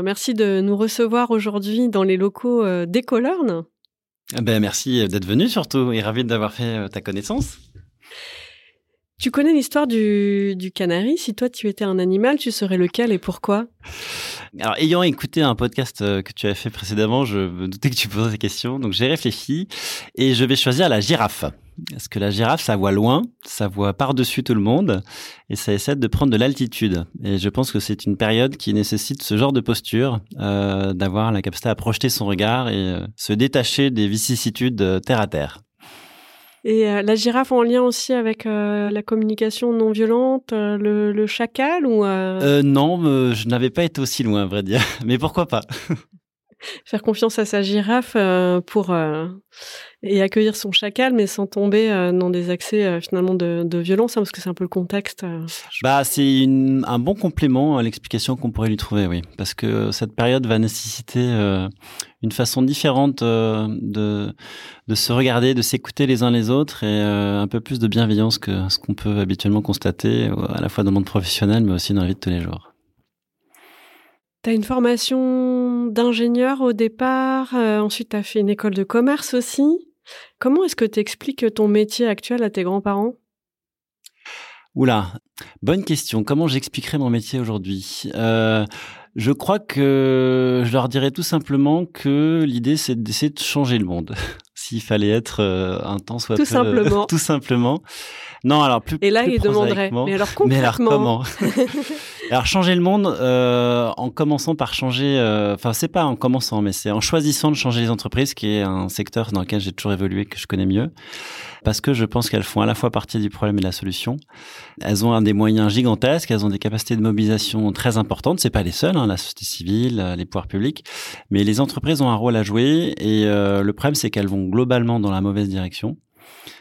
Merci de nous recevoir aujourd'hui dans les locaux euh, d'Ecolern. Ben, merci d'être venu surtout et ravi d'avoir fait euh, ta connaissance. Tu connais l'histoire du, du canari? Si toi tu étais un animal, tu serais lequel et pourquoi? Alors, ayant écouté un podcast euh, que tu as fait précédemment, je me doutais que tu posais ces questions. Donc, j'ai réfléchi et je vais choisir la girafe. Parce que la girafe, ça voit loin, ça voit par-dessus tout le monde et ça essaie de prendre de l'altitude. Et je pense que c'est une période qui nécessite ce genre de posture, euh, d'avoir la capacité à projeter son regard et euh, se détacher des vicissitudes euh, terre à terre. Et la girafe en lien aussi avec la communication non violente, le, le, chacal ou Non, je n'avais pas été aussi loin, à vrai dire. Mais pourquoi pas? Faire confiance à sa girafe pour et accueillir son chacal, mais sans tomber euh, dans des accès euh, finalement de, de violence, hein, parce que c'est un peu le contexte. Euh, bah, c'est un bon complément à l'explication qu'on pourrait lui trouver, oui, parce que cette période va nécessiter une façon différente de de se regarder, de s'écouter les uns les autres, et un peu plus de bienveillance que ce qu'on peut habituellement constater, à la fois dans le monde professionnel, mais aussi dans la vie de tous les jours. Tu as une formation d'ingénieur au départ, ensuite tu as fait une école de commerce aussi. Comment est-ce que tu expliques ton métier actuel à tes grands-parents? Oula, bonne question. Comment j'expliquerai mon métier aujourd'hui? Euh, Je crois que je leur dirais tout simplement que l'idée c'est d'essayer de changer le monde. S'il fallait être euh, un temps soit tout simplement. tout simplement. Non, alors plus. Et là, il demanderait. Mais alors concrètement. Mais alors comment Alors changer le monde euh, en commençant par changer. Euh, enfin, c'est pas en commençant, mais c'est en choisissant de changer les entreprises, qui est un secteur dans lequel j'ai toujours évolué, que je connais mieux, parce que je pense qu'elles font à la fois partie du problème et de la solution. Elles ont un des moyens gigantesques, elles ont des capacités de mobilisation très importantes. C'est pas les seules, hein, la société civile, les pouvoirs publics, mais les entreprises ont un rôle à jouer. Et euh, le problème, c'est qu'elles vont globalement dans la mauvaise direction.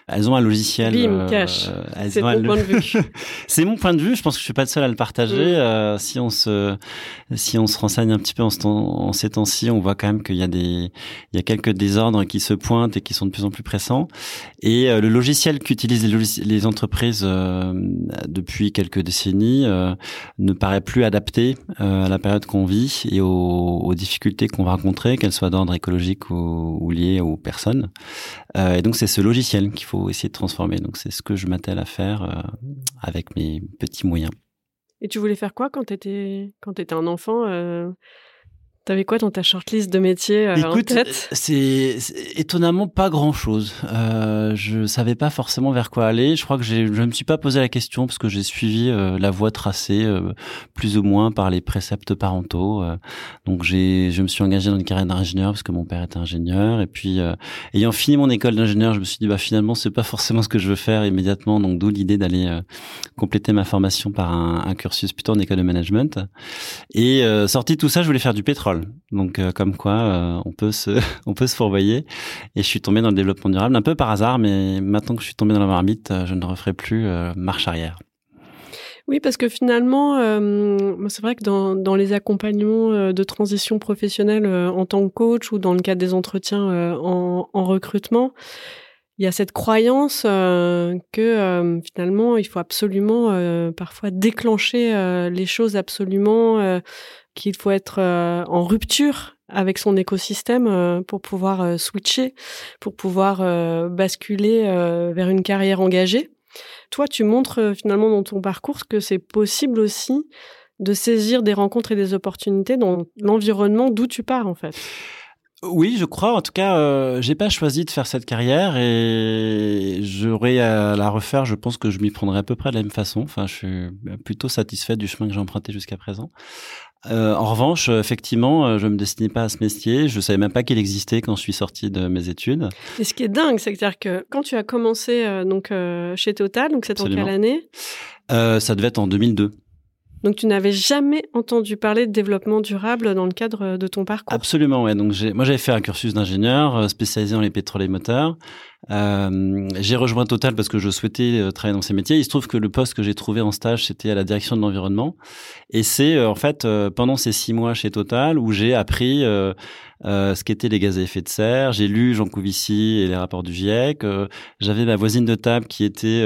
Elles ont un logiciel. Bim, euh, cash. c'est mon point de vue. c'est mon point de vue. Je pense que je suis pas le seul à le partager. Mm. Euh, si on se, si on se renseigne un petit peu en, ce en ces temps-ci, on voit quand même qu'il y a des, il y a quelques désordres qui se pointent et qui sont de plus en plus pressants. Et euh, le logiciel qu'utilisent les, les, entreprises depuis quelques décennies ne paraît plus adapté à la période qu'on vit et aux, aux difficultés qu'on va rencontrer, qu'elles soient d'ordre écologique ou, ou liées aux personnes. et donc c'est ce logiciel qu'il faut essayer de transformer. Donc c'est ce que je m'attelle à faire euh, avec mes petits moyens. Et tu voulais faire quoi quand tu quand étais un enfant euh, T'avais quoi dans ta shortlist de métiers euh, Écoute, en tête c'est étonnamment pas grand-chose. Euh, je savais pas forcément vers quoi aller. Je crois que je ne me suis pas posé la question parce que j'ai suivi euh, la voie tracée euh, plus ou moins par les préceptes parentaux. donc j'ai, je me suis engagé dans une carrière d'ingénieur parce que mon père était ingénieur. Et puis ayant fini mon école d'ingénieur, je me suis dit bah finalement c'est pas forcément ce que je veux faire immédiatement. Donc d'où l'idée d'aller compléter ma formation par un, un cursus plutôt en école de management. Et sorti tout ça, je voulais faire du pétrole. Donc euh, comme quoi euh, on peut se on peut se fourvoyer et je suis tombé dans le développement durable un peu par hasard mais maintenant que je suis tombé dans la marmite, euh, je ne referai plus marche arrière. Oui, parce que finalement, c'est vrai que dans, les accompagnements de transition professionnelle en tant que coach ou dans le cadre des entretiens en, en, recrutement, il y a cette croyance que finalement, il faut absolument parfois déclencher les choses absolument qu'il faut être euh, en rupture avec son écosystème euh, pour pouvoir euh, switcher, pour pouvoir basculer vers une carrière engagée. Toi, tu montres finalement dans ton parcours que c'est possible aussi de saisir des rencontres et des opportunités dans l'environnement d'où tu pars en fait. Oui, je crois. En tout cas, euh, j'ai pas choisi de faire cette carrière et j'aurais à la refaire. Je pense que je m'y prendrais à peu près de la même façon. Enfin, je suis plutôt satisfait du chemin que j'ai emprunté jusqu'à présent. Euh, en revanche, effectivement, euh, je me destinais pas à ce métier. Je savais même pas qu'il existait quand je suis sorti de mes études. Et ce qui est dingue, c'est-à-dire que quand tu as commencé euh, donc euh, chez Total, donc c'est en quelle année? Euh, Ça devait être en 2002. Donc tu n'avais jamais entendu parler de développement durable dans le cadre de ton parcours? Absolument, ouais. Donc moi j'avais fait un cursus d'ingénieur euh, spécialisé dans les pétroles et moteurs. Euh, j'ai rejoint Total parce que je souhaitais euh, travailler dans ces métiers. Il se trouve que le poste que j'ai trouvé en stage, c'était à la direction de l'environnement. Et c'est euh, en fait pendant ces six mois chez Total où j'ai appris ce qu'étaient les gaz à effet de serre. J'ai lu Jean Couvici et les rapports du GIEC. J'avais ma voisine de table qui était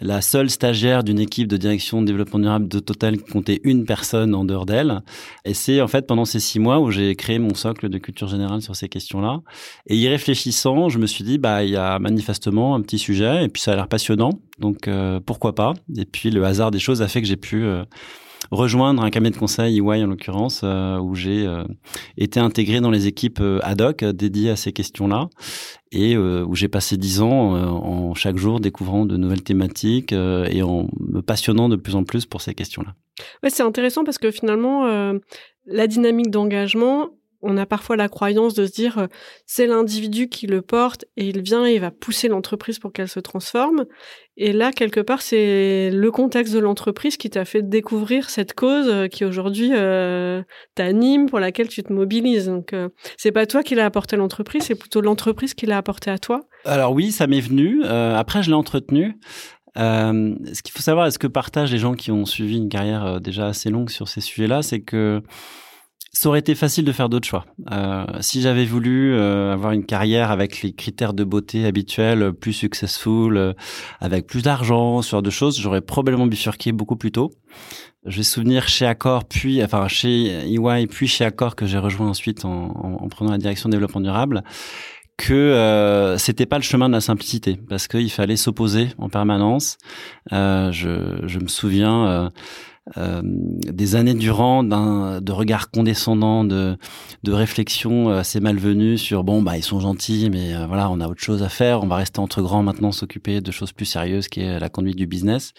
la seule stagiaire d'une équipe de direction de développement durable de Total qui comptait une personne en dehors d'elle. Et c'est en fait pendant ces six mois où j'ai créé mon socle de culture générale sur ces questions-là. Et y réfléchissant, je me suis dit, bah, y a manifestement un petit sujet et puis ça a l'air passionnant. Donc, euh, pourquoi pas? Et puis, le hasard des choses a fait que j'ai pu, euh, rejoindre un cabinet de conseil, EY en l'occurrence, euh, où j'ai été intégré dans les équipes ad hoc dédiées à ces questions-là et où j'ai passé dix ans en chaque jour découvrant de nouvelles thématiques et en me passionnant de plus en plus pour ces questions-là. C'est intéressant parce que finalement, la dynamique d'engagement, on a parfois la croyance de se dire euh, c'est l'individu qui le porte et il vient et il va pousser l'entreprise pour qu'elle se transforme. Et là, quelque part, c'est le contexte de l'entreprise qui t'a fait découvrir cette cause euh, qui aujourd'hui euh, t'anime, pour laquelle tu te mobilises. Donc, c'est pas toi qui l'as apporté à l'entreprise, c'est plutôt l'entreprise qui l'a apporté à toi. Alors oui, ça m'est venu. Après, je l'ai entretenu. Ce qu'il faut savoir, est ce que partagent les gens qui ont suivi une carrière déjà assez longue sur ces sujets-là, c'est que ça aurait été facile de faire d'autres choix. Euh, si j'avais voulu euh, avoir une carrière avec les critères de beauté habituels, plus successful, euh, avec plus d'argent, ce genre de choses, j'aurais probablement bifurqué beaucoup plus tôt. Je vais souvenir chez Accor, puis enfin chez EY, puis chez Accor que j'ai rejoint ensuite en, en, en, prenant la direction développement durable que euh, c'était pas le chemin de la simplicité parce qu'il fallait s'opposer en permanence. Euh, je, je, me souviens euh, euh, des années durant de regards condescendants, de de réflexions assez malvenues sur bon bah ils sont gentils mais euh, voilà on a autre chose à faire, on va rester entre grands maintenant s'occuper de choses plus sérieuses qui est la conduite du business.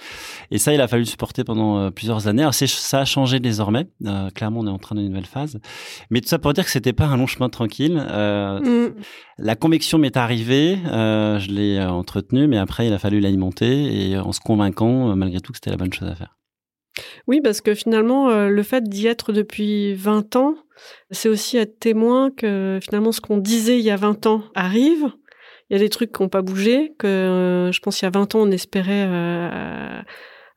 Et ça il a fallu supporter pendant euh, plusieurs années. Alors ça a changé désormais. Euh, clairement on est en train d'une nouvelle phase. Mais tout ça pour dire que c'était pas un long chemin tranquille. Mm. La conviction m'est arrivée, je l'ai entretenue, mais après il a fallu l'alimenter et en se convainquant malgré tout que c'était la bonne chose à faire. Oui, parce que finalement, euh, le fait d'y être depuis 20 ans, c'est aussi être témoin que finalement ce qu'on disait il y a 20 ans arrive. Il y a des trucs qui n'ont pas bougé, que euh, je pense il y a 20 ans on espérait euh,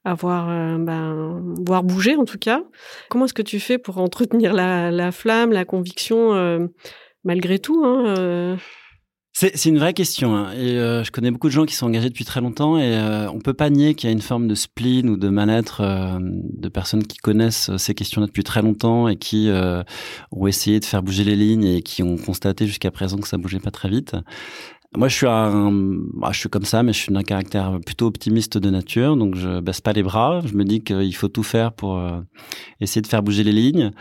avoir, euh, ben, en tout cas. Comment est-ce que tu fais pour entretenir la, la flamme, la conviction malgré tout hein, c'est une vraie question. Hein. Et euh, je connais beaucoup de gens qui sont engagés depuis très longtemps et euh, on peut pas nier qu'il y a une forme de spleen ou de mal-être euh, de personnes qui connaissent ces questions-là depuis très longtemps et qui euh, ont essayé de faire bouger les lignes et qui ont constaté jusqu'à présent que ça bougeait pas très vite. Moi, je suis un, bah, je suis comme ça, mais je suis d'un caractère plutôt optimiste de nature, donc je baisse pas les bras. Je me dis qu'il faut tout faire pour euh, essayer de faire bouger les lignes.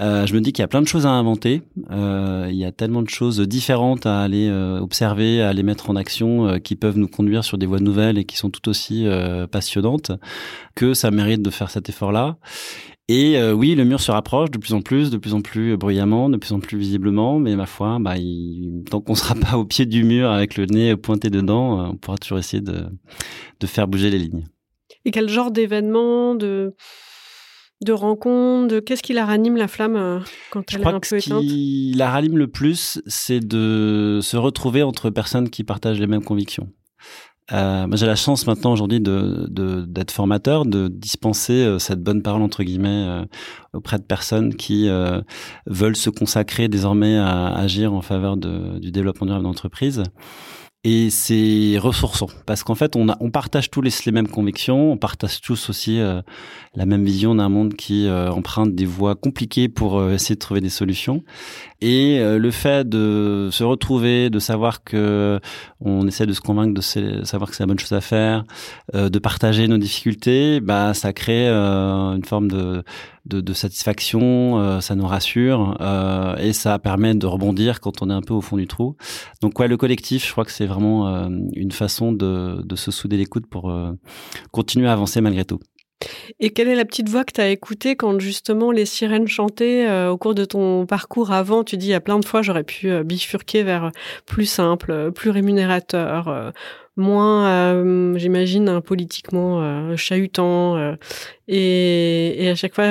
Euh, je me dis qu'il y a plein de choses à inventer. Euh, il y a tellement de choses différentes à aller euh, observer, à aller mettre en action, euh, qui peuvent nous conduire sur des voies nouvelles et qui sont tout aussi passionnantes, que ça mérite de faire cet effort-là. Et euh, oui, le mur se rapproche de plus en plus, de plus en plus bruyamment, de plus en plus visiblement, mais ma foi, bah, il, tant qu'on sera pas au pied du mur avec le nez pointé dedans, on pourra toujours essayer de, de faire bouger les lignes. Et quel genre d'événement, de de rencontres, de qu'est-ce qui la ranime la flamme euh, quand Je elle crois est un que peu ce éteinte? qui la rallume le plus, c'est de se retrouver entre personnes qui partagent les mêmes convictions. Euh, j'ai la chance maintenant aujourd'hui de de- d'être formateur, de dispenser euh, cette bonne parole entre guillemets euh, auprès de personnes qui euh, veulent se consacrer désormais à agir en faveur de, du développement durable d'entreprise. Et c'est ressourçant parce qu'en fait, on, partage tous les, mêmes convictions, on partage tous aussi euh, la même vision d'un monde qui euh, emprunte des voies compliquées pour euh, essayer de trouver des solutions. Et le fait de se retrouver, de savoir que on essaie de se convaincre, de savoir que c'est la bonne chose à faire, de partager nos difficultés, bah ça crée une forme de de, satisfaction, ça nous rassure et ça permet de rebondir quand on est un peu au fond du trou. Donc ouais, le collectif, je crois que c'est vraiment une façon de, de se souder les coudes pour continuer à avancer malgré tout. Et quelle est la petite voix que tu as écoutée quand justement les sirènes chantaient euh, au cours de ton parcours avant? Tu dis, il y a plein de fois, j'aurais pu euh, bifurquer vers plus simple, plus rémunérateur, euh, moins, j'imagine, politiquement chahutant, et, et, à chaque fois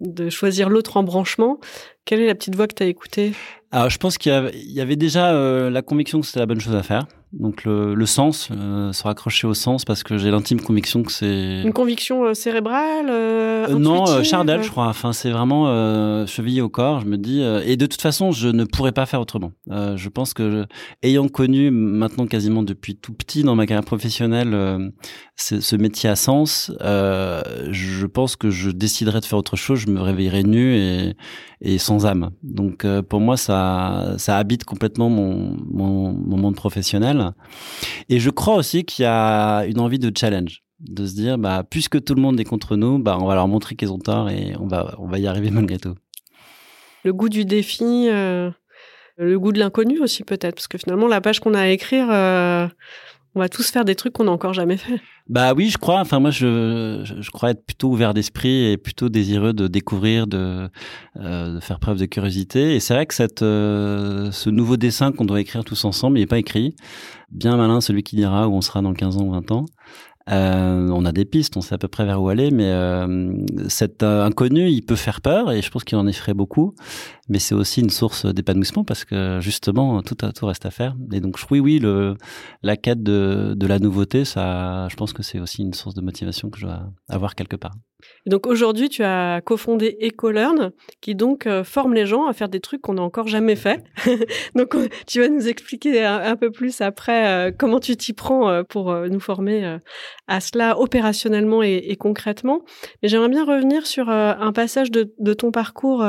de choisir l'autre embranchement. Quelle est la petite voix que tu as écoutée? Alors, je pense qu'il y, avait déjà la conviction que c'était la bonne chose à faire. Donc le, le sens, euh, se raccrocher au sens parce que j'ai l'intime conviction que c'est une conviction euh, cérébrale. Euh, euh non, Chardel, je crois. Enfin, c'est vraiment chevillé au corps. Je me dis et de toute façon, je ne pourrais pas faire autrement. je pense que ayant connu maintenant quasiment depuis tout petit dans ma carrière professionnelle ce métier à sens, je pense que je déciderais de faire autre chose. Je me réveillerais nu et, et sans âme. Donc pour moi, ça ça habite complètement mon, mon, mon monde professionnel. Et je crois aussi qu'il y a une envie de challenge, de se dire, bah, puisque tout le monde est contre nous, bah, on va leur montrer qu'ils ont tort et on va, on va y arriver malgré tout. Le goût du défi, euh, le goût de l'inconnu aussi peut-être, parce que finalement la page qu'on a à écrire, euh, on va tous faire des trucs qu'on n'a encore jamais fait. Bah oui, je crois. Enfin, moi, je, je, crois être plutôt ouvert d'esprit et plutôt désireux de découvrir, de, euh, faire preuve de curiosité. Et c'est vrai que cette, euh, ce nouveau dessin qu'on doit écrire tous ensemble, il n'est pas écrit. Bien malin celui qui dira où on sera dans 15 ans ou 20 ans. Euh, on a des pistes, on sait à peu près vers où aller, mais euh, cet euh, inconnu, il peut faire peur et je pense qu'il en effraie beaucoup. Mais c'est aussi une source d'épanouissement parce que justement tout, tout reste à faire. Et donc oui, oui, le, la quête de, de la nouveauté, ça, je pense que c'est aussi une source de motivation que je dois avoir quelque part. Donc aujourd'hui, tu as cofondé EcoLearn, qui donc euh, forme les gens à faire des trucs qu'on n'a encore jamais fait. donc tu vas nous expliquer un, peu plus après euh, comment tu t'y prends euh, pour nous former à cela opérationnellement et, concrètement. Mais j'aimerais bien revenir sur un passage de, de ton parcours,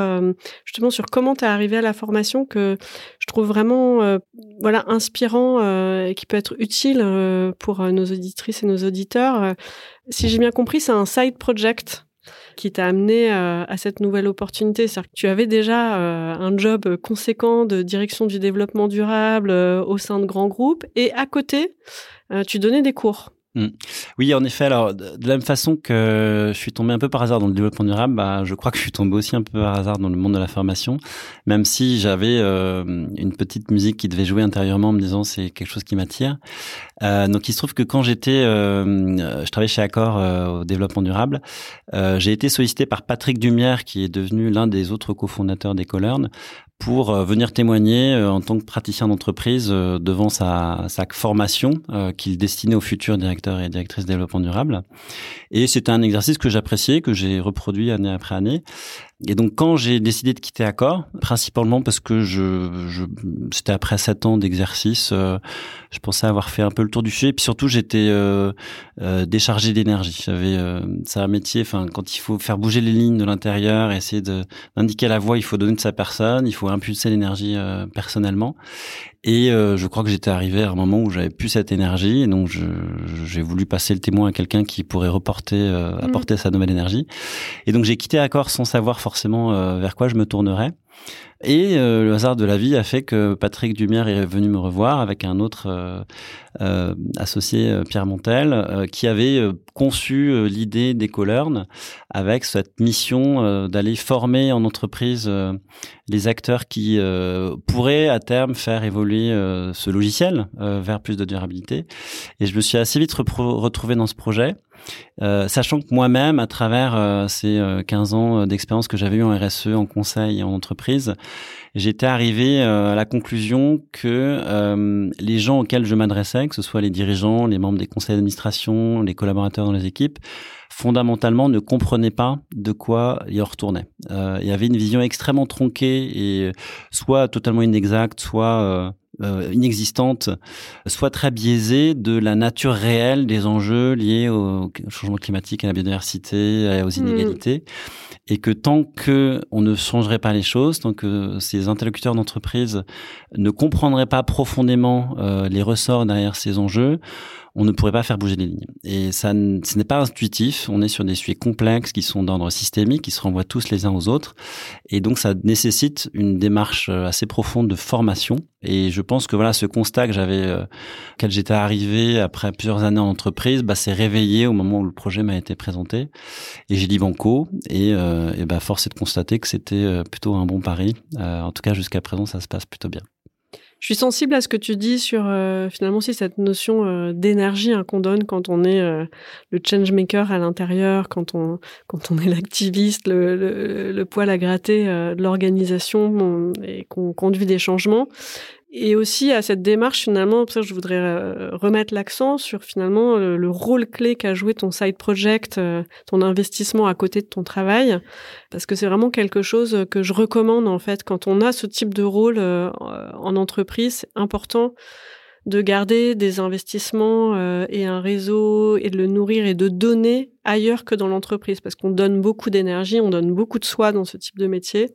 justement sur comment tu es arrivé à la formation que je trouve vraiment voilà inspirant et qui peut être utile pour nos auditrices et nos auditeurs. Si j'ai bien compris, c'est un side project qui t'a amené euh, à cette nouvelle opportunité. C'est-à-dire que tu avais déjà euh, un job conséquent de direction du développement durable euh, au sein de grands groupes et à côté, tu donnais des cours. Mm. Oui, en effet. Alors, de la même façon que je suis tombé un peu par hasard dans le développement durable, bah, je crois que je suis tombé aussi un peu par hasard dans le monde de la formation, même si j'avais euh, une petite musique qui devait jouer intérieurement en me disant c'est quelque chose qui m'attire. Euh, donc, il se trouve que quand j'étais, euh, je travaillais chez Accor au développement durable, j'ai été sollicité par Patrick Dumière, qui est devenu l'un des autres cofondateurs d'Ecolern, pour euh, venir témoigner euh, en tant que praticien d'entreprise euh, devant sa, sa formation qu'il destinait aux futurs directeurs et directrices développement durable. Et c'était un exercice que j'appréciais, que j'ai reproduit année après année. Et donc quand j'ai décidé de quitter Accor, principalement parce que je, je c'était après sept ans d'exercice, euh, je pensais avoir fait un peu le tour du sujet. Et puis surtout, j'étais euh, euh, déchargé d'énergie. J'avais, c'est un métier. Enfin, quand il faut faire bouger les lignes de l'intérieur, essayer d'indiquer la voie, il faut donner de sa personne, il faut impulser l'énergie personnellement. Et euh, je crois que j'étais arrivé à un moment où j'avais plus cette énergie, et donc j'ai voulu passer le témoin à quelqu'un qui pourrait reporter, euh, mm. apporter sa nouvelle énergie. Et donc j'ai quitté Accor sans savoir forcément euh, vers quoi je me tournerais. Et euh, le hasard de la vie a fait que Patrick Dumière est venu me revoir avec un autre euh, euh associé, Pierre Montel, qui avait conçu l'idée d'EcoLearn avec cette mission d'aller former en entreprise les acteurs qui pourraient à terme faire évoluer ce logiciel vers plus de durabilité. Et je me suis assez vite retrouvé dans ce projet. Euh, sachant que moi-même, à travers euh, ces 15 euh, ans d'expérience que j'avais eu en RSE, en conseil et en entreprise, j'étais arrivé à la conclusion que les gens auxquels je m'adressais, que ce soit les dirigeants, les membres des conseils d'administration, les collaborateurs dans les équipes, fondamentalement ne comprenaient pas de quoi il retournait. il y avait une vision extrêmement tronquée et soit totalement inexacte, soit euh, inexistante, soit très biaisée de la nature réelle des enjeux liés au changement climatique, à la biodiversité, aux hmm. inégalités, et que tant que on ne changerait pas les choses, tant que ces interlocuteurs d'entreprise ne comprendraient pas profondément euh, les ressorts derrière ces enjeux, on ne pourrait pas faire bouger les lignes. Et ça, ce n'est pas intuitif. On est sur des sujets complexes qui sont d'ordre systémique, qui se renvoient tous les uns aux autres. Et donc, ça nécessite une démarche euh, assez profonde de formation. Et je pense que voilà, ce constat que j'avais, euh, j'étais arrivé après plusieurs années en entreprise, bah, s'est réveillé au moment où le projet m'a été présenté. Et j'ai dit banco. Et, euh, et bah, force est de constater que c'était euh, plutôt un bon pari. en tout cas, jusqu'à présent, ça se passe plutôt bien. Je suis sensible à ce que tu dis sur euh, finalement aussi cette notion euh, d'énergie hein, qu'on donne quand on est euh, le change maker à l'intérieur, quand on quand on est l'activiste, le, le, le, poil à gratter de l'organisation et qu'on conduit des changements et aussi à cette démarche finalement, je voudrais euh, remettre l'accent sur finalement le, rôle clé qu'a joué ton side project, euh, ton investissement à côté de ton travail, parce que c'est vraiment quelque chose que je recommande en fait quand on a ce type de rôle euh, en entreprise, important de garder des investissements euh, et un réseau et de le nourrir et de donner ailleurs que dans l'entreprise parce qu'on donne beaucoup d'énergie, on donne beaucoup de soi dans ce type de métier.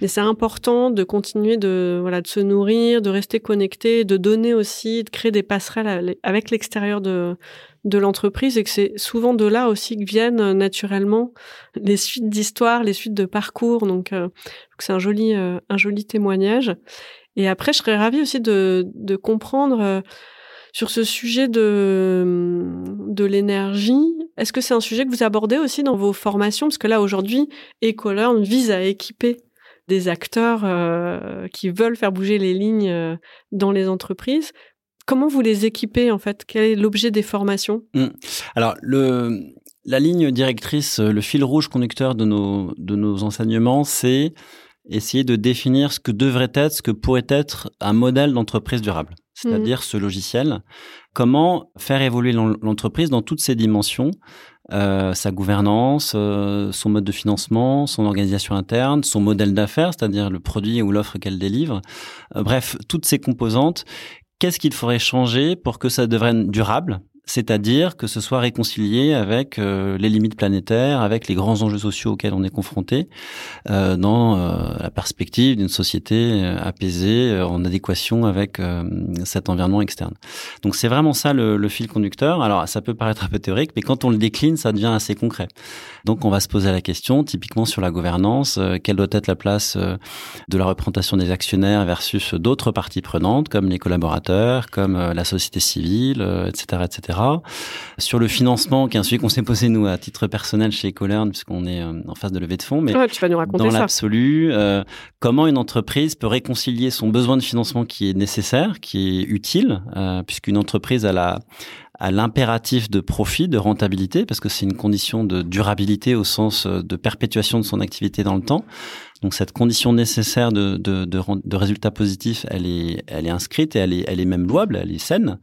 Mais c'est important de continuer de voilà de se nourrir, de rester connecté, de donner aussi, de créer des passerelles avec l'extérieur de de l'entreprise et que c'est souvent de là aussi que viennent naturellement les suites d'histoires, les suites de parcours. Donc euh, c'est un joli euh, un joli témoignage. Et après, je serais ravie aussi de, comprendre euh, sur ce sujet de, de l'énergie. Est-ce que c'est un sujet que vous abordez aussi dans vos formations? Parce que là, aujourd'hui, EcoLearn vise à équiper des acteurs euh, qui veulent faire bouger les lignes euh, dans les entreprises. Comment vous les équipez en fait? Quel est l'objet des formations? Mmh. Alors la ligne directrice, le fil rouge conducteur de nos enseignements, c'est essayer de définir ce que devrait être, ce que pourrait être un modèle d'entreprise durable, c'est-à-dire ce logiciel. Comment faire évoluer l'entreprise dans toutes ses dimensions, euh, sa gouvernance, euh, son mode de financement, son organisation interne, son modèle d'affaires, c'est-à-dire le produit ou l'offre qu'elle délivre. Euh, bref, toutes ces composantes. Qu'est-ce qu'il faudrait changer pour que ça devienne durable c'est-à-dire que ce soit réconcilié avec euh, les limites planétaires, avec les grands enjeux sociaux auxquels on est confronté, euh, dans euh, la perspective d'une société apaisée, en adéquation avec cet environnement externe. Donc c'est vraiment ça le, le, fil conducteur. Alors ça peut paraître un peu théorique, mais quand on le décline, ça devient assez concret. Donc on va se poser la question, typiquement sur la gouvernance, quelle doit être la place de la représentation des actionnaires versus d'autres parties prenantes, comme les collaborateurs, comme la société civile, etc., etc. Sur le financement, qui est un sujet qu'on s'est posé nous à titre personnel chez Ecolern, puisqu'on est euh, en phase de levée de fonds, mais dans l'absolu, euh, comment une entreprise peut réconcilier son besoin de financement qui est nécessaire, qui est utile, euh, puisqu'une entreprise a à l'impératif de profit, de rentabilité, parce que c'est une condition de durabilité au sens de perpétuation de son activité dans le temps. Donc cette condition nécessaire de, de, de, de, résultats positifs, elle est, elle est inscrite et elle est, elle est même louable, elle est saine.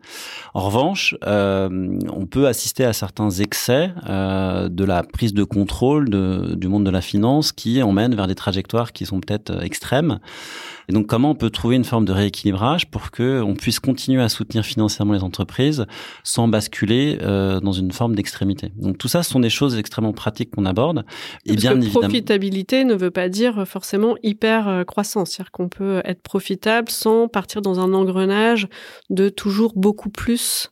En revanche, euh, on peut assister à certains excès euh, de la prise de contrôle de, du monde de la finance qui emmènent vers des trajectoires qui sont peut-être extrêmes. Et donc, comment on peut trouver une forme de rééquilibrage pour que on puisse continuer à soutenir financièrement les entreprises sans basculer euh, dans une forme d'extrémité? Donc, tout ça, ce sont des choses extrêmement pratiques qu'on aborde. Et Parce bien que évidemment, profitabilité ne veut pas dire forcément hyper euh, croissance, c'est-à-dire qu'on peut être profitable sans partir dans un engrenage de toujours beaucoup plus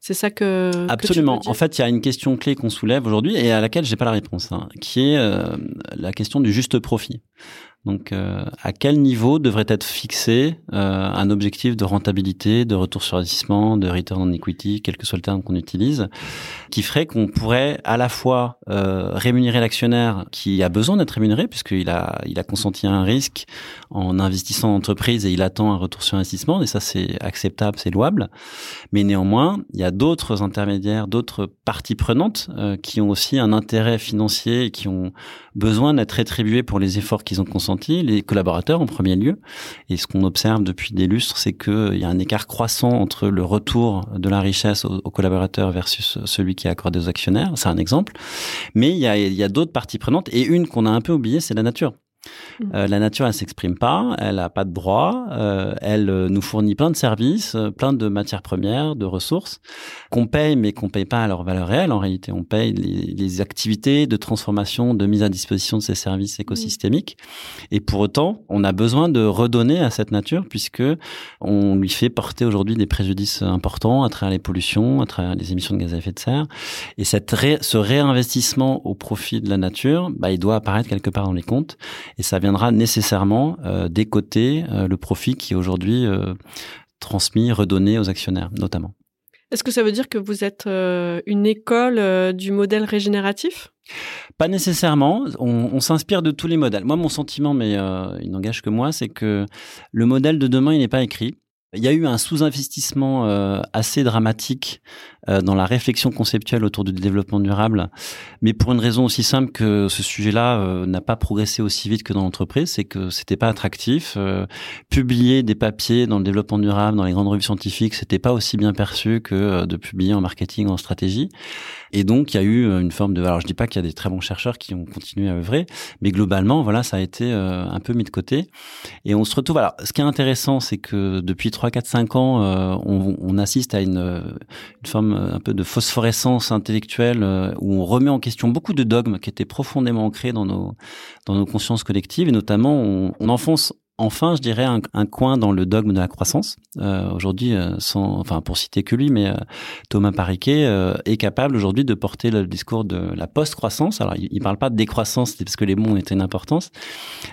c'est ça que. Absolument. en fait, il y a une question clé qu'on soulève aujourd'hui et à laquelle j'ai pas la réponse, hein, qui est euh, la question du juste profit. Donc, euh, à quel niveau devrait être fixé euh, un objectif de rentabilité, de retour sur investissement, de return on equity, quel que soit le terme qu'on utilise, qui ferait qu'on pourrait à la fois euh, rémunérer l'actionnaire qui a besoin d'être rémunéré puisqu'il a il a consenti un risque en investissant en entreprise et il attend un retour sur investissement et ça c'est acceptable, c'est louable. Mais néanmoins, il y a d'autres intermédiaires, d'autres parties prenantes qui ont aussi un intérêt financier et qui ont besoin d'être rétribués pour les efforts qu'ils ont consentis les collaborateurs en premier lieu. Et ce qu'on observe depuis des lustres, c'est qu'il y a un écart croissant entre le retour de la richesse aux, collaborateurs versus celui qui est accordé aux actionnaires. C'est un exemple. Mais il y a, il y a d'autres parties prenantes et une qu'on a un peu oubliée, c'est la nature. Mmh. Euh, la nature, elle s'exprime pas, elle a pas de droit, euh, elle euh, nous fournit plein de services, euh, plein de matières premières, de ressources qu'on paye, mais qu'on paye pas à leur valeur réelle. En réalité, on paye les, les activités de transformation, de mise à disposition de ces services écosystémiques. Et pour autant, on a besoin de redonner à cette nature, puisque on lui fait porter aujourd'hui des préjudices importants à travers les pollutions, à travers les émissions de gaz à effet de serre. Et cette ce réinvestissement au profit de la nature, bah, il doit apparaître quelque part dans les comptes et ça viendra nécessairement euh, décoter euh, le profit qui est aujourd'hui euh, transmis, redonné aux actionnaires notamment. Est-ce que ça veut dire que vous êtes euh, une école euh, du modèle régénératif? Pas nécessairement. On, on s'inspire de tous les modèles. Moi, mon sentiment, mais euh, il n'engage que moi, c'est que le modèle de demain, il n'est pas écrit. Il y a eu un sous-investissement euh, assez dramatique euh, dans la réflexion conceptuelle autour du développement durable, mais pour une raison aussi simple que ce sujet-là euh, n'a pas progressé aussi vite que dans l'entreprise, c'est que c'était pas attractif. Euh, publier des papiers dans le développement durable, dans les grandes revues scientifiques, c'était pas aussi bien perçu que euh, de publier en marketing, en stratégie. Et donc il y a eu une forme de. Alors je dis pas qu'il y a des très bons chercheurs qui ont continué à œuvrer, mais globalement, voilà, ça a été un peu mis de côté. Et on se retrouve. Alors, ce qui est intéressant, c'est que depuis 3, 4, 5 ans, on, on assiste à une, forme euh, un peu de phosphorescence intellectuelle euh, où on remet en question beaucoup de dogmes qui étaient profondément ancrés dans nos dans nos consciences collectives et notamment on enfonce enfin, je dirais, un, coin dans le dogme de la croissance. Euh, aujourd'hui, euh, sans, enfin, pour citer que lui, mais euh, Thomas Pariquet euh, est capable aujourd'hui de porter le discours de la post-croissance. Alors, il, il parle pas de décroissance parce que les mots ont été une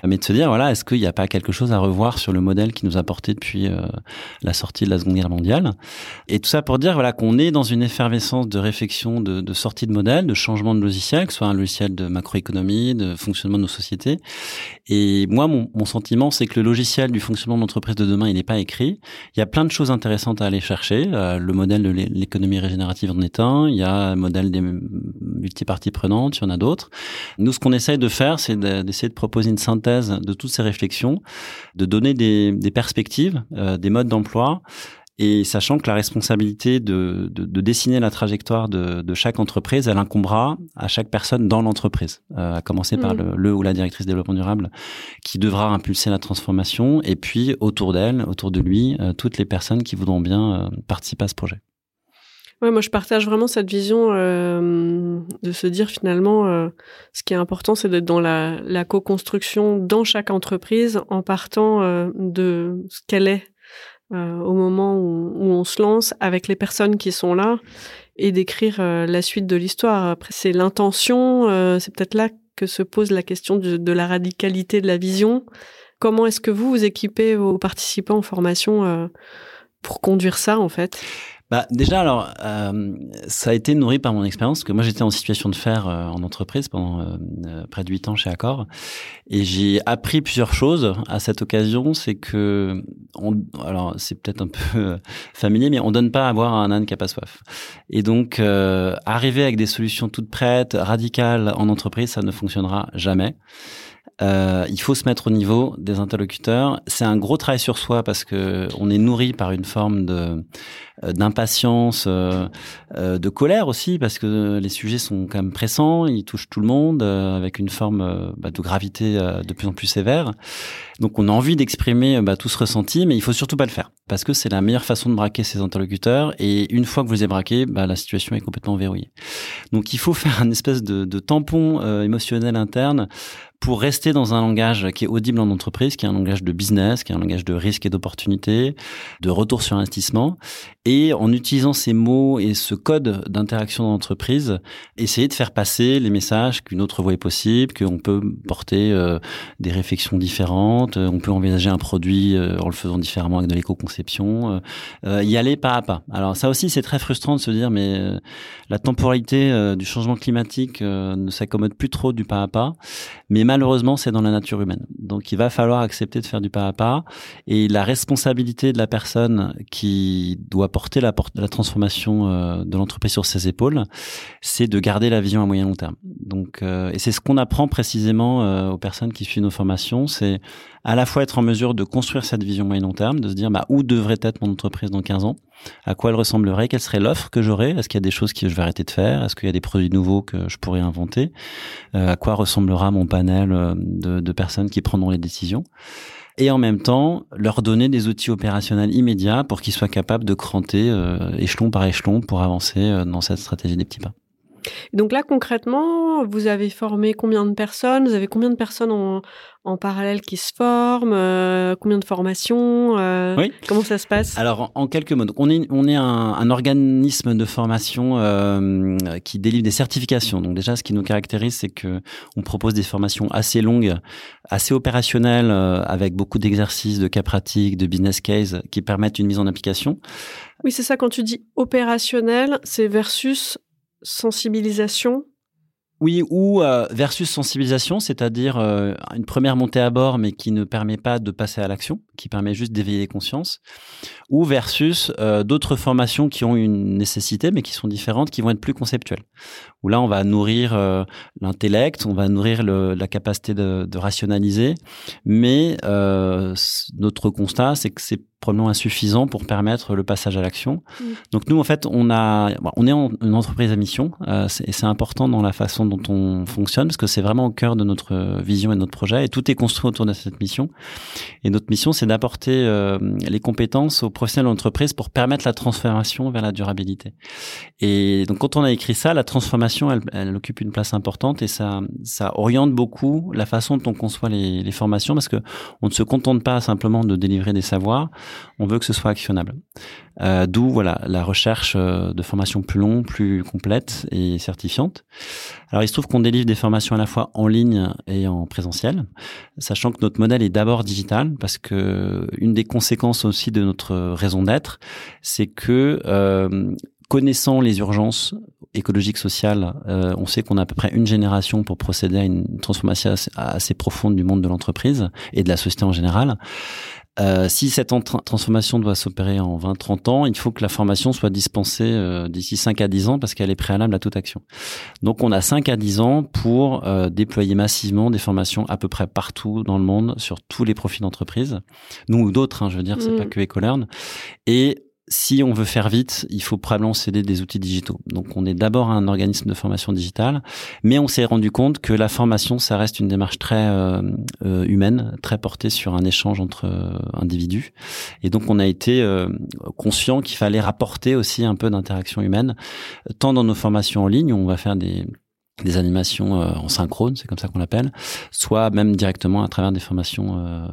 mais de se dire, voilà, est-ce qu'il n'y a pas quelque chose à revoir sur le modèle qui nous a porté depuis euh, la sortie de la Seconde Guerre mondiale? Et tout ça pour dire, voilà, qu'on est dans une effervescence de réflexion, de, de sortie de modèle, de changement de logiciel, que ce soit un logiciel de macroéconomie, de fonctionnement de nos sociétés. Et moi, mon, mon sentiment, c'est que le logiciel du fonctionnement de l'entreprise de demain, il n'est pas écrit. Il y a plein de choses intéressantes à aller chercher. Euh, le modèle de l'économie régénérative en est un. Il y a le modèle des multiparties prenantes. Il y en a d'autres. Nous, ce qu'on essaye de faire, c'est d'essayer de proposer une synthèse de toutes ces réflexions, de donner des, perspectives, euh, des modes d'emploi et sachant que la responsabilité de, de, de dessiner la trajectoire de, de, chaque entreprise, elle incombera à chaque personne dans l'entreprise, euh, à commencer mmh. par le, le, ou la directrice développement durable, qui devra impulser la transformation, et puis autour d'elle, autour de lui, euh, toutes les personnes qui voudront bien euh, participer à ce projet. Ouais, moi je partage vraiment cette vision de se dire finalement, ce qui est important, c'est d'être dans la, la co-construction dans chaque entreprise, en partant de ce qu'elle est euh, au moment où, où, on se lance avec les personnes qui sont là et d'écrire euh, la suite de l'histoire. Après, c'est l'intention, euh, c'est peut-être là que se pose la question de, de, la radicalité de la vision. Comment est-ce que vous vous équipez vos participants en formation euh, pour conduire ça en fait? Bah, déjà, alors, euh, ça a été nourri par mon expérience, que moi j'étais en situation de faire euh, en entreprise pendant euh, euh près de huit ans chez Accor, et j'ai appris plusieurs choses à cette occasion. C'est que, on, alors c'est peut-être un peu familier, mais on donne pas à boire à un âne qui a pas soif. Et donc, euh, arriver avec des solutions toutes prêtes, radicales en entreprise, ça ne fonctionnera jamais. Euh, il faut se mettre au niveau des interlocuteurs. C'est un gros travail sur soi parce que on est nourri par une forme de euh, d'impatience, euh, euh, de colère aussi parce que les sujets sont quand même pressants, ils touchent tout le monde euh, avec une forme euh, bah, de gravité de plus en plus sévère. Donc on a envie d'exprimer bah, tout ce ressenti, mais il faut surtout pas le faire parce que c'est la meilleure façon de braquer ses interlocuteurs. Et une fois que vous les avez bah, la situation est complètement verrouillée. Donc il faut faire un espèce de, de tampon émotionnel interne pour rester dans un langage qui est audible en entreprise, qui est un langage de business, qui est un langage de risque et d'opportunité, de retour sur investissement, et en utilisant ces mots et ce code d'interaction dans l'entreprise, essayer de faire passer les messages qu'une autre voie est possible, qu'on peut porter euh, des réflexions différentes, on peut envisager un produit euh, en le faisant différemment avec de l'éco-conception, euh, y aller pas à pas. Alors ça aussi c'est très frustrant de se dire mais euh, la temporalité euh, du changement climatique euh, ne s'accommode plus trop du pas à pas, mais malheureusement, c'est dans la nature humaine. Donc, il va falloir accepter de faire du pas à pas. Et la responsabilité de la personne qui doit porter la, transformation euh, de l'entreprise sur ses épaules, c'est de garder la vision à moyen long terme. Donc, euh, et c'est ce qu'on apprend précisément euh, aux personnes qui suivent nos formations, c'est à la fois être en mesure de construire cette vision moyen long terme, de se dire bah, où devrait être mon entreprise dans 15 ans, à quoi elle ressemblerait, quelle serait l'offre que j'aurais, est-ce qu'il y a des choses que je vais arrêter de faire, est-ce qu'il y a des produits nouveaux que je pourrais inventer, euh, à quoi ressemblera mon panel potentiel de, de personnes qui prendront les décisions? Et en même temps leur donner des outils opérationnels immédiats pour qu'ils soient capables de cranter échelon par échelon pour avancer dans cette stratégie des petits pas. Donc là, concrètement, vous avez formé combien de personnes? Vous avez combien de personnes en, en parallèle qui se forment euh, Combien de formations euh, oui. Comment ça se passe? Alors, en, quelques mots, on est, on est un, un organisme de formation euh, qui délivre des certifications. Donc déjà, ce qui nous caractérise, c'est que on propose des formations assez longues, assez opérationnelles, avec beaucoup d'exercices, de cas pratiques, de business case, qui permettent une mise en application. Oui, c'est ça. Quand tu dis opérationnel, c'est versus sensibilisation? Oui, ou euh, versus sensibilisation, c'est-à-dire euh, une première montée à bord, mais qui ne permet pas de passer à l'action, qui permet juste d'éveiller les consciences, ou versus euh, d'autres formations qui ont une nécessité, mais qui sont différentes, qui vont être plus conceptuelles. Où là, on va nourrir l'intellect, on va nourrir la capacité de rationaliser, mais notre constat, c'est que c'est probablement insuffisant pour permettre le passage à l'action. Donc nous, en fait, on a, on est en, une entreprise à mission euh, et c'est important dans la façon dont on fonctionne parce que c'est vraiment au cœur de notre vision et de notre projet et tout est construit autour de cette mission. Et notre mission, c'est d'apporter euh, les compétences aux professionnels de l'entreprise pour permettre la transformation vers la durabilité. Et donc quand on a écrit ça, la transformation, elle, elle occupe une place importante et ça, ça oriente beaucoup la façon dont on conçoit les, les formations parce que on ne se contente pas simplement de délivrer des savoirs on veut que ce soit actionnable. Euh, d'où voilà la recherche euh, de formations plus longues, plus complètes et certifiantes. Alors il se trouve qu'on délivre des formations à la fois en ligne et en présentiel, sachant que notre modèle est d'abord digital parce que une des conséquences aussi de notre raison d'être, c'est que euh, connaissant les urgences écologiques, sociales, on sait qu'on a à peu près une génération pour procéder à une transformation assez profonde du monde de l'entreprise et de la société en général. Euh, si cette transformation doit s'opérer en 20-30 ans, il faut que la formation soit dispensée euh, d'ici 5 à 10 ans parce qu'elle est préalable à toute action. Donc on a 5 à 10 ans pour euh, déployer massivement des formations à peu près partout dans le monde sur tous les profils d'entreprise. Nous ou d'autres, hein, je veux dire, c'est pas mm. que EcoLearn. Et si on veut faire vite, il faut probablement céder des outils digitaux. Donc on est d'abord un organisme de formation digitale, mais on s'est rendu compte que la formation, ça reste une démarche très euh, euh, humaine, très portée sur un échange entre euh, individus. Et donc on a été conscient qu'il fallait rapporter aussi un peu d'interaction humaine, tant dans nos formations en ligne, où on va faire des des animations en synchrone, c'est comme ça qu'on l'appelle, soit même directement à travers des formations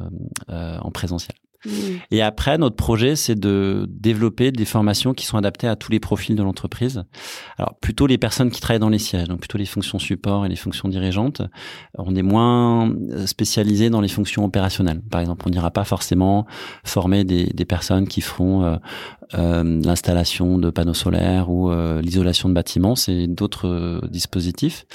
en présentiel. Et après, notre projet, c'est de développer des formations qui sont adaptées à tous les profils de l'entreprise. Alors, plutôt les personnes qui travaillent dans les sièges, donc plutôt les fonctions support et les fonctions dirigeantes. On est moins euh, spécialisé dans les fonctions opérationnelles. Par exemple, on n'ira pas forcément former des, des personnes qui feront euh, l'installation de panneaux solaires ou euh, l'isolation de bâtiments, c'est d'autres euh, dispositifs.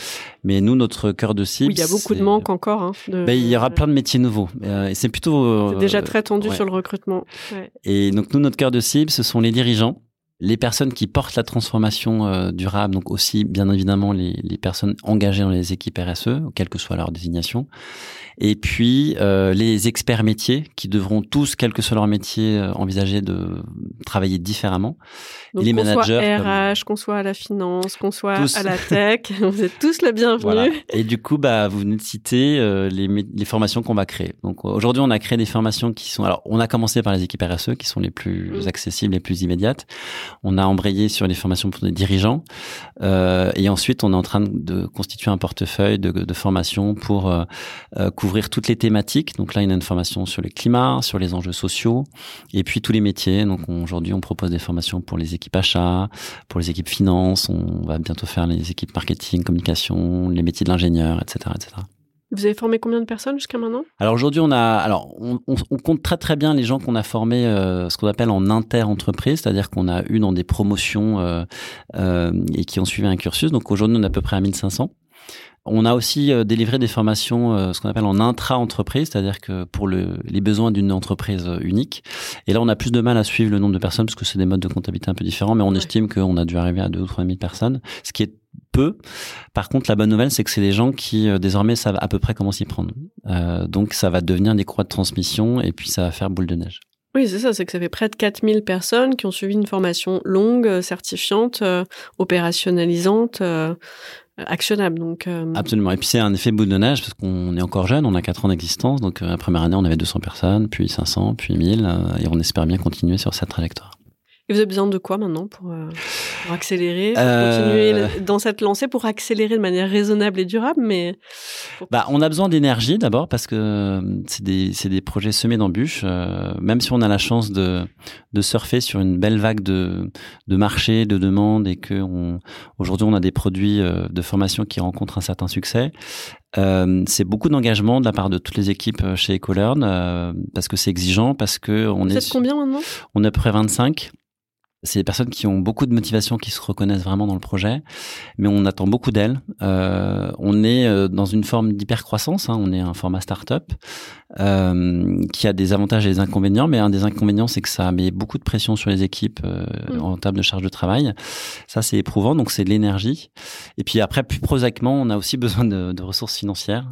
Mais nous, notre cœur de cible, il y a beaucoup de manques encore. Hein, ben, il y aura plein de métiers nouveaux. et c'est plutôt c'est déjà très tendu sur le recrutement. Ouais. Et donc nous, notre cœur de cible, ce sont les dirigeants les personnes qui portent la transformation durable, donc aussi bien évidemment les, les, personnes engagées dans les équipes RSE, quelle que soit leur désignation, et puis euh, les experts métiers qui devront tous, quel que soit leur métier, euh, envisager de travailler différemment. Donc, et les managers, soit RH, qu'on soit à la finance, qu'on soit à la tech, vous êtes tous la bienvenue. Voilà. Et du coup, bah, vous venez de citer euh, les, les, formations qu'on va créer. Donc aujourd'hui, on a créé des formations qui sont. Alors, on a commencé par les équipes RSE, qui sont les plus mmh. accessibles, les plus immédiates. On a embrayé sur les formations pour les dirigeants, euh, et ensuite, on est en train de constituer un portefeuille de, de formations pour euh, couvrir toutes les thématiques. Donc là, il y a une formation sur le climat, sur les enjeux sociaux, et puis tous les métiers. Donc aujourd'hui, on propose des formations pour les équipes achats, pour les équipes finances. On va bientôt faire les équipes marketing, communication, les métiers de l'ingénieur, etc., etc. Vous avez formé combien de personnes jusqu'à maintenant? Alors aujourd'hui, on compte très très bien les gens qu'on a formés, euh, ce qu'on appelle en inter-entreprise, c'est-à-dire qu'on a eu dans des promotions euh, euh, et qui ont suivi un cursus. Donc aujourd'hui, on est à peu près à 1500. On a aussi euh, délivré des formations, euh, ce qu'on appelle en intra-entreprise, c'est-à-dire que pour le, les besoins d'une entreprise euh, unique. Et là, on a plus de mal à suivre le nombre de personnes parce que c'est des modes de comptabilité un peu différents, mais on estime qu'on a dû arriver à 2 ou 3 000 personnes, ce qui est peu. Par contre, la bonne nouvelle, c'est que c'est des gens qui désormais savent à peu près comment s'y prendre. Euh, donc, ça va devenir des croix de transmission et puis ça va faire boule de neige. Oui, c'est ça, c'est que ça fait près de 4000 personnes qui ont suivi une formation longue, certifiante, opérationnalisante. Actionnable. Donc absolument. Et puis c'est un effet boule de neige parce qu'on est encore jeune, on a 4 ans d'existence. Donc la première année, on avait 200 personnes, puis 500, puis 1000, et on espère bien continuer sur cette trajectoire. Et vous avez besoin de quoi maintenant pour, euh, pour accélérer, pour continuer euh. dans cette lancée, pour accélérer de manière raisonnable et durable mais bah, On a besoin d'énergie d'abord parce que euh, c'est des, des projets semés d'embûches. même si on a la chance de, de surfer sur une belle vague de, de marché, de demandes et que aujourd'hui on a des produits de formation qui rencontrent un certain succès, euh, c'est beaucoup d'engagement de la part de toutes les équipes chez EcoLearn euh, parce que c'est exigeant, parce que on Vous est. combien maintenant? On est à peu près 25. C'est des personnes qui ont beaucoup de motivation, qui se reconnaissent vraiment dans le projet, mais on attend beaucoup d'elles. Euh, on est euh, dans une forme d'hypercroissance, hein, on est un format start-up qui a des avantages et des inconvénients, mais un des inconvénients, c'est que ça met beaucoup de pression sur les équipes euh, mm. en termes de charge de travail. Ça, c'est éprouvant, donc c'est de l'énergie. Et puis après, plus prosaïquement, on a aussi besoin de, de ressources financières.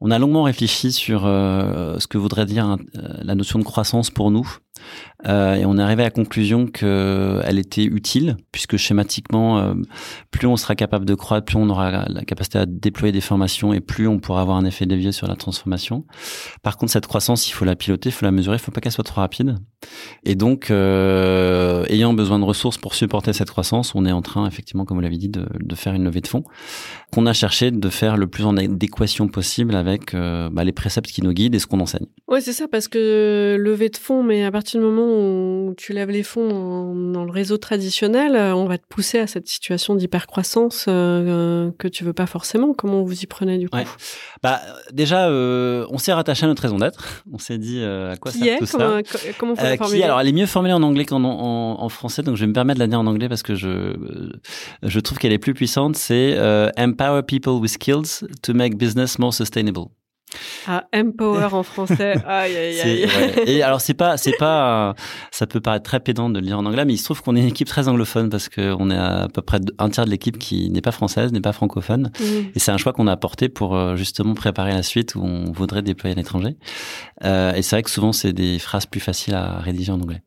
On a longuement réfléchi sur euh, ce que voudrait dire la notion de croissance pour nous. Euh, et on est arrivé à la conclusion qu'elle était utile, puisque schématiquement, euh, plus on sera capable de croître, plus on aura la capacité à déployer des formations et plus on pourra avoir un effet de levier sur la transformation. Par contre, cette croissance, il faut la piloter, il faut la mesurer, il faut pas qu'elle soit trop rapide. Et donc, euh, ayant besoin de ressources pour supporter cette croissance, on est en train, effectivement, comme vous l'avez dit, de, de, faire une levée de fonds qu'on a cherché de faire le plus en adéquation possible avec bah, les préceptes qui nous guident et ce qu'on enseigne. Ouais, c'est ça, parce que levée de fonds, mais à partir du moment où tu lèves les fonds dans le réseau traditionnel, euh, on va te pousser à cette situation d'hypercroissance euh, que tu veux pas forcément. Comment vous y prenez du coup Bah déjà, euh, on s'est rattaché à notre raison d'être. On s'est dit à quoi qui est, tout comment, ça. Comment vous qui Alors, elle est mieux formulée en anglais qu'en en, français, donc je vais me permettre de la dire en anglais parce que je je trouve qu'elle est plus puissante. C'est empower people with skills to make business more sustainable. Ah, empower en français. Aïe, aïe, aïe. Et alors, c'est pas, c'est pas, ça peut paraître très pédant de le lire en anglais, mais il se trouve qu'on est une équipe très anglophone parce qu'on est à, peu près un tiers de l'équipe qui n'est pas française, n'est pas francophone. Et c'est un choix qu'on a apporté pour euh, justement préparer la suite où on voudrait déployer à l'étranger. Euh, et c'est vrai que souvent, c'est des phrases plus faciles à rédiger en anglais.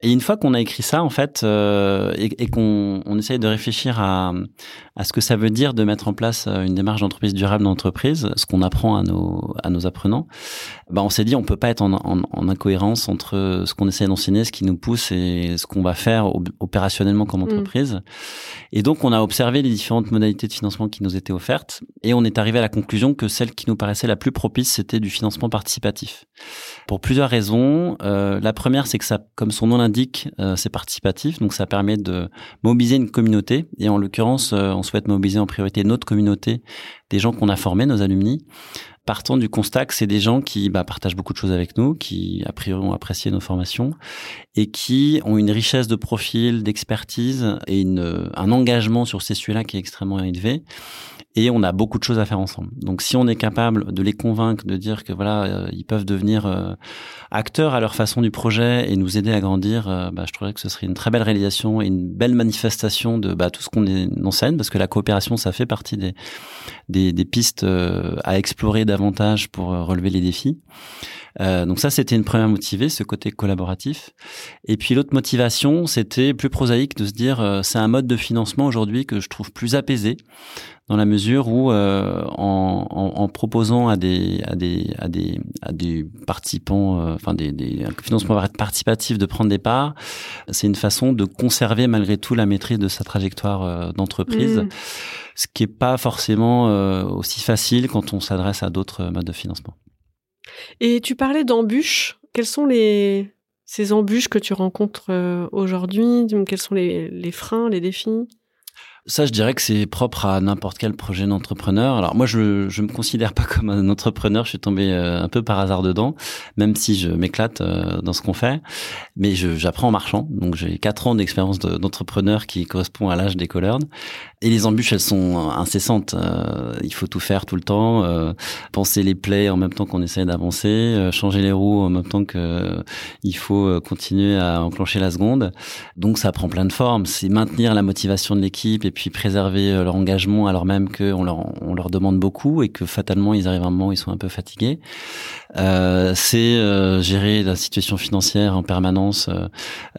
Et une fois qu'on a écrit ça, en fait, euh, et, et qu'on on essaye de réfléchir à, à ce que ça veut dire de mettre en place euh, une démarche d'entreprise durable d'entreprise, ce qu'on apprend à nos, à nos apprenants, bah on s'est dit on peut pas être en, en, en incohérence entre ce qu'on essaie d'enseigner, ce qui nous pousse et ce qu'on va faire opérationnellement comme mm. entreprise. Et donc on a observé les différentes modalités de financement qui nous étaient offertes et on est arrivé à la conclusion que celle qui nous paraissait la plus propice, c'était du financement participatif. Pour plusieurs raisons. Euh, la première, c'est que ça, comme son nom l'indique, euh, c'est participatif, donc ça permet de mobiliser une communauté. Et en l'occurrence, euh, on souhaite mobiliser en priorité notre communauté, des gens qu'on a formés, nos alumni, partant du constat que c'est des gens qui bah, partagent beaucoup de choses avec nous, qui a priori ont apprécié nos formations et qui ont une richesse de profil, d'expertise et une, un engagement sur ces sujets-là qui est extrêmement élevé et on a beaucoup de choses à faire ensemble. Donc si on est capable de les convaincre, de dire que voilà, euh, ils peuvent devenir euh, acteurs à leur façon du projet et nous aider à grandir, euh, bah, je trouverais que ce serait une très belle réalisation et une belle manifestation de bah, tout ce qu'on enseigne, parce que la coopération, ça fait partie des, des, des pistes à explorer davantage pour relever les défis. Donc ça, c'était une première motivée, ce côté collaboratif. Et puis l'autre motivation, c'était plus prosaïque de se dire, c'est un mode de financement aujourd'hui que je trouve plus apaisé dans la mesure où euh, en, en, en, proposant à des à des à des à des participants euh, enfin des, des financements participatifs de prendre des parts c'est une façon de conserver malgré tout la maîtrise de sa trajectoire euh, d'entreprise mmh. ce qui est pas forcément aussi facile quand on s'adresse à d'autres modes de financement et tu parlais d'embûches. Quelles sont les ces embûches que tu rencontres aujourd'hui? Quels sont les, les freins, les défis? Ça, je dirais que c'est propre à n'importe quel projet d'entrepreneur. Alors moi, je je me considère pas comme un entrepreneur. Je suis tombé euh, un peu par hasard dedans, même si je m'éclate euh, dans ce qu'on fait. Mais j'apprends en marchant. Donc j'ai quatre ans d'expérience d'entrepreneur qui correspond à l'âge des coleurs. Et les embûches, elles sont incessantes. Euh, il faut tout faire tout le temps, penser les plaies en même temps qu'on essaie d'avancer, changer les roues en même temps que il faut continuer à enclencher la seconde. Donc ça prend plein de formes. C'est maintenir la motivation de l'équipe puis préserver leur engagement alors même qu'on leur, on leur demande beaucoup et que fatalement ils arrivent à un moment où ils sont un peu fatigués. Euh, c'est gérer la situation financière en permanence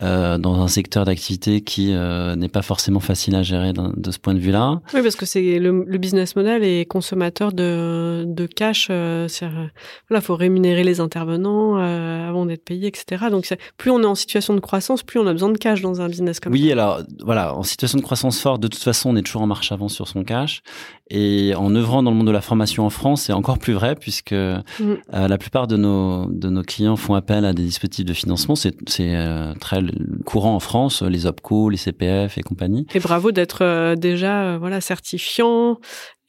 dans un secteur d'activité qui n'est pas forcément facile à gérer de ce point de vue-là. Oui, parce que c'est le, le, business model est consommateur de, de cash. Euh, voilà, faut rémunérer les intervenants avant d'être payé, etc. Donc plus on est en situation de croissance, plus on a besoin de cash dans un business comme oui, ça. Oui, alors voilà, en situation de croissance forte, de toute façon, on est toujours en marche avant sur son cash. Et en œuvrant dans le monde de la formation en France, c'est encore plus vrai puisque mm. euh, la plupart de nos de nos clients font appel à des dispositifs de financement. C'est c'est euh, très courant en France, les OPCO, les CPF et compagnie. Et bravo d'être euh, déjà voilà certifiant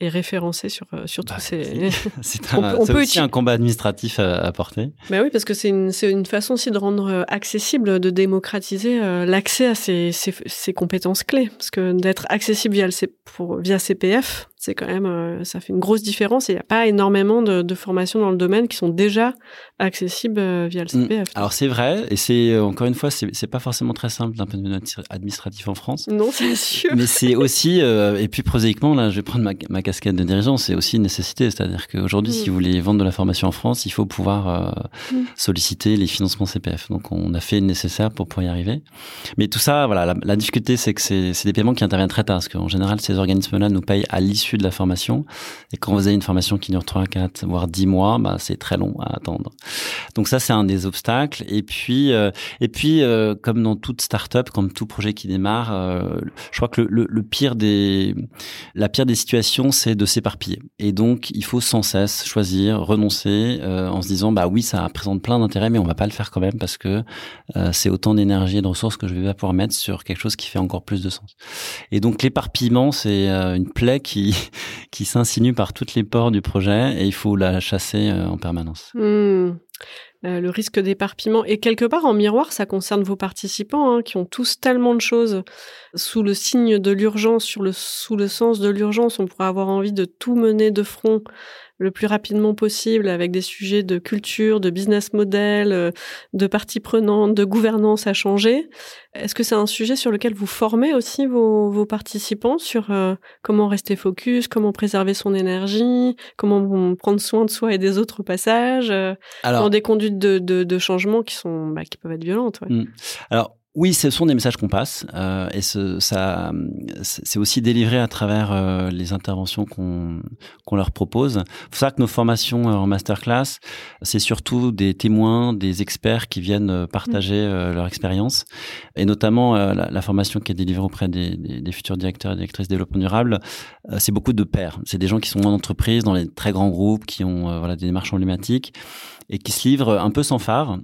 et référencé sur sur tous bah, ces. C'est un, on, peut aussi un combat administratif à, à porter. Mais oui, parce que c'est une c'est une façon aussi de rendre accessible, de démocratiser l'accès à ces, ces, ces compétences clés, parce que d'être accessible via le pour via CPF, c'est quand même, euh, ça fait une grosse différence et il n'y a pas énormément de, de, formations dans le domaine qui sont déjà accessibles euh, via le mm. CPF. Alors c'est vrai, et c'est euh, encore une fois, c'est pas forcément très simple d'un point de vue administratif en France. Non, c'est sûr. Mais c'est aussi, et puis prosaïquement, là, je vais prendre ma, ma casquette de dirigeant, c'est aussi une nécessité, c'est-à-dire qu'aujourd'hui, si mm. vous voulez vendre de la formation en France, il faut pouvoir mm. solliciter les financements CPF. Donc on a fait le nécessaire pour pouvoir y arriver. Mais tout ça, voilà, la, la difficulté, c'est que c'est des paiements qui interviennent très tard, parce qu'en général, ces organismes-là nous payent à l'issue de la formation. Et quand vous avez une formation qui dure 3, 4, voire 10 mois, bah, c'est très long à attendre. Donc ça, c'est un des obstacles. Et puis, euh, et puis euh, comme dans toute start-up, comme tout projet qui démarre, euh, je crois que le, pire des, la pire des situations, c'est de s'éparpiller. Et donc, il faut sans cesse choisir, renoncer, en se disant, bah oui, ça présente plein d'intérêts, mais on va pas le faire quand même parce que c'est autant d'énergie et de ressources que je vais pas pouvoir mettre sur quelque chose qui fait encore plus de sens. Et donc, l'éparpillement, c'est une plaie qui, qui s'insinue par toutes les pores du projet et il faut la chasser euh, en permanence. Hmm. Euh, le risque d'éparpillement. Et quelque part, en miroir, ça concerne vos participants, hein, qui ont tous tellement de choses sous le signe de l'urgence, sous le sens de l'urgence. On pourrait avoir envie de tout mener de front le plus rapidement possible avec des sujets de culture, de business model, euh, de parties prenantes, de gouvernance à changer. Est-ce que c'est un sujet sur lequel vous formez aussi vos, vos participants sur euh, comment rester focus, comment préserver son énergie, comment prendre soin de soi et des autres au passage, euh, dans des conduites de, de, de changement qui sont bah, qui peuvent être violentes. Ouais. Mmh. Alors oui, ce sont des messages qu'on passe euh, et ce, ça, c'est aussi délivré à travers euh, les interventions qu'on qu'on leur propose. Faut savoir que nos formations euh, en masterclass, c'est surtout des témoins, des experts qui viennent euh, partager mmh. leur expérience et notamment la, la, formation qui est délivrée auprès des, des, des futurs directeurs et directrices de développement durable. c'est beaucoup de pairs. C'est des gens qui sont en entreprise, dans les très grands groupes, qui ont voilà des démarches emblématiques et qui se livrent un peu sans phare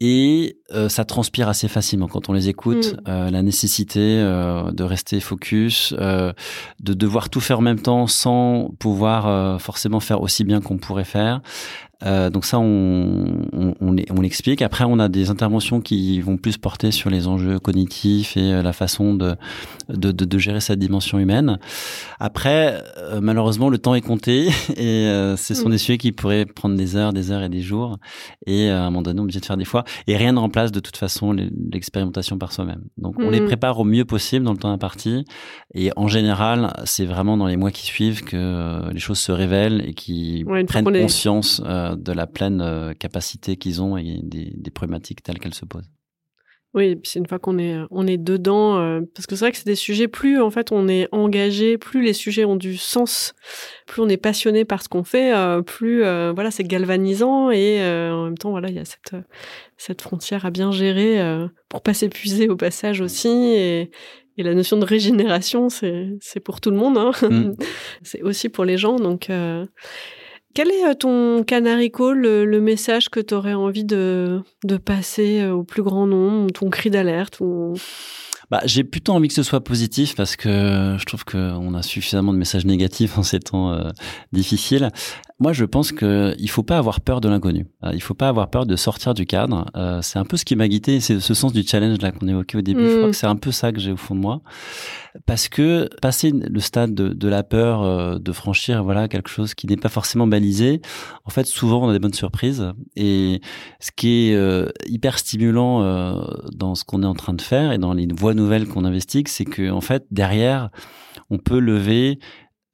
et euh, ça transpire assez facilement quand on les écoute. Mm. Euh, la nécessité euh, de rester focus, de devoir tout faire en même temps sans pouvoir forcément faire aussi bien qu'on pourrait faire. Euh, donc ça, on, on, on l'explique. Après, on a des interventions qui vont plus porter sur les enjeux cognitifs et euh, la façon de, de, de, de gérer cette dimension humaine. Après, euh, malheureusement, le temps est compté et ce sont mm. des sujets qui pourraient prendre des heures, des heures et des jours. Et à un moment donné, on est obligé de faire des fois. Et rien ne remplace de toute façon l'expérimentation par soi-même. Donc, on les mm. prépare au mieux possible dans le temps imparti. Et en général, c'est vraiment dans les mois qui suivent que les choses se révèlent et qui prennent conscience de la pleine euh, capacité qu'ils ont et des, des problématiques telles qu'elles se posent. Oui, c'est une fois qu'on est on est dedans, euh, parce que c'est vrai que c'est des sujets plus en fait on est engagé, plus les sujets ont du sens, plus on est passionné par ce qu'on fait, euh, plus voilà c'est galvanisant et en même temps voilà il y a cette cette frontière à bien gérer pour pas s'épuiser au passage aussi et, et la notion de régénération c'est c'est pour tout le monde, hein. Mm. c'est aussi pour les gens donc quel est euh, ton canary call, le, message que tu aurais envie de, passer euh, au plus grand nombre, ton cri d'alerte. Bah, j'ai plutôt envie que ce soit positif parce que je trouve qu'on a suffisamment de messages négatifs en ces temps euh, difficiles. Moi, je pense qu'il il faut pas avoir peur de l'inconnu. Euh, il faut pas avoir peur de sortir du cadre. Euh, c'est un peu ce qui m'a guidé, c'est ce sens du challenge là qu'on évoquait au début. Je crois mm. que c'est un peu ça que j'ai au fond de moi, parce que passer le stade de, la peur, euh, de franchir voilà quelque chose qui n'est pas forcément balisé, en fait, souvent on a des bonnes surprises. Et ce qui est hyper stimulant dans ce qu'on est en train de faire et dans les voies nouvelles qu'on investigue, c'est que en fait derrière, on peut lever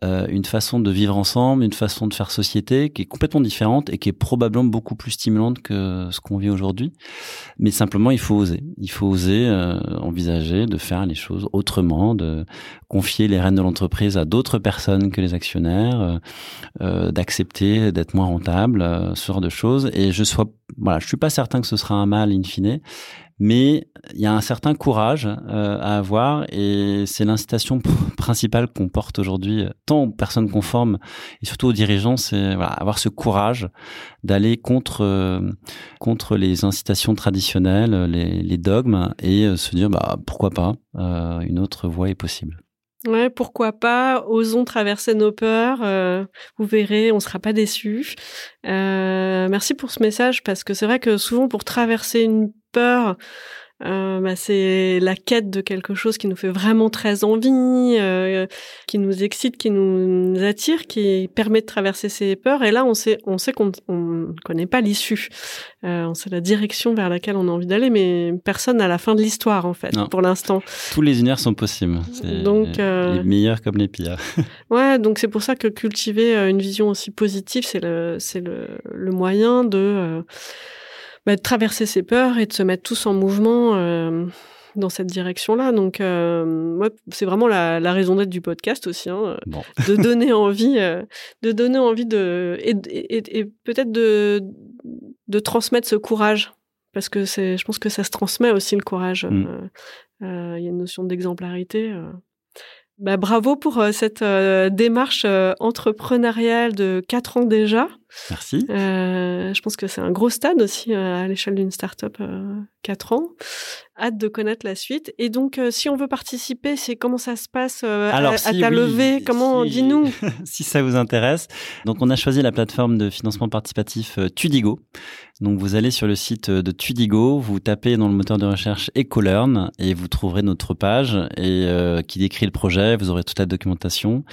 euh, une façon de vivre ensemble, une façon de faire société qui est complètement différente et qui est probablement beaucoup plus stimulante que ce qu'on vit aujourd'hui. Mais simplement, il faut oser. Il faut oser euh, envisager de faire les choses autrement, de confier les rênes de l'entreprise à d'autres personnes que les actionnaires, euh, d'accepter d'être moins rentable, ce genre de choses. Et je sois, je suis pas certain que ce sera un mal in fine, mais il y a un certain courage euh, à avoir et c'est l'incitation principale qu'on porte aujourd'hui euh, tant aux personnes conformes et surtout aux dirigeants, c'est avoir ce courage d'aller contre euh, contre les incitations traditionnelles, les, dogmes et se dire bah pourquoi pas une autre voie est possible. Ouais, pourquoi pas Osons traverser nos peurs. vous verrez, on sera pas déçus. Merci pour ce message parce que c'est vrai que souvent pour traverser une peur, euh, bah, c'est la quête de quelque chose qui nous fait vraiment très envie, euh, qui nous excite, qui nous attire, qui permet de traverser ces peurs. Et là, on sait, on sait qu'on ne connaît pas l'issue. Euh, on sait la direction vers laquelle on a envie d'aller, mais personne n'a la fin de l'histoire en fait, pour l'instant. Tous les univers sont possibles. Donc les meilleurs comme les pires. ouais, donc c'est pour ça que cultiver une vision aussi positive, c'est le, c'est le, le moyen de bah, de traverser ses peurs et de se mettre tous en mouvement euh, dans cette direction-là. Donc, euh, moi, c'est vraiment la, la raison d'être du podcast aussi, hein, de donner envie, euh, de donner envie de et, et, et peut-être de de transmettre ce courage, parce que c'est, je pense que ça se transmet aussi le courage. Mm. Euh, il y a une notion d'exemplarité. Bah, bravo pour cette démarche entrepreneuriale de quatre ans déjà. Merci. Euh, je pense que c'est un gros stade aussi euh, à l'échelle d'une startup, euh, 4 ans. Hâte de connaître la suite. Et donc, euh, si on veut participer, c'est comment ça se passe euh, Alors, à, ta levée? Comment dis-nous Si ça vous intéresse. Donc, on a choisi la plateforme de financement participatif Tudigo. Donc, vous allez sur le site de Tudigo, vous tapez dans le moteur de recherche EcoLearn et vous trouverez notre page et qui décrit le projet. Vous aurez toute la documentation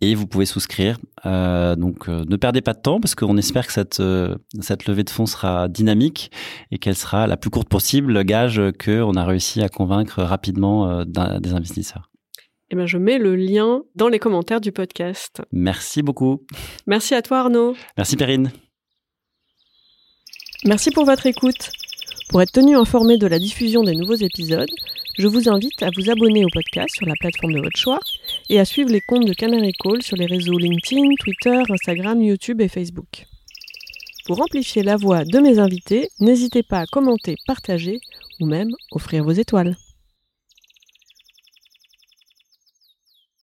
et vous pouvez souscrire. donc, ne perdez pas de temps parce que on espère que cette, euh, cette levée de fonds sera dynamique et qu'elle sera la plus courte possible, gage qu'on a réussi à convaincre rapidement euh, des investisseurs. Eh ben, je mets le lien dans les commentaires du podcast. Merci beaucoup. Merci à toi Arnaud. Merci Perrine. Merci pour votre écoute. Pour être tenu informé de la diffusion des nouveaux épisodes, je vous invite à vous abonner au podcast sur la plateforme de votre choix et à suivre les comptes de Canary Call sur les réseaux LinkedIn, Twitter, Instagram, YouTube et Facebook. Pour amplifier la voix de mes invités, n'hésitez pas à commenter, partager ou même offrir vos étoiles.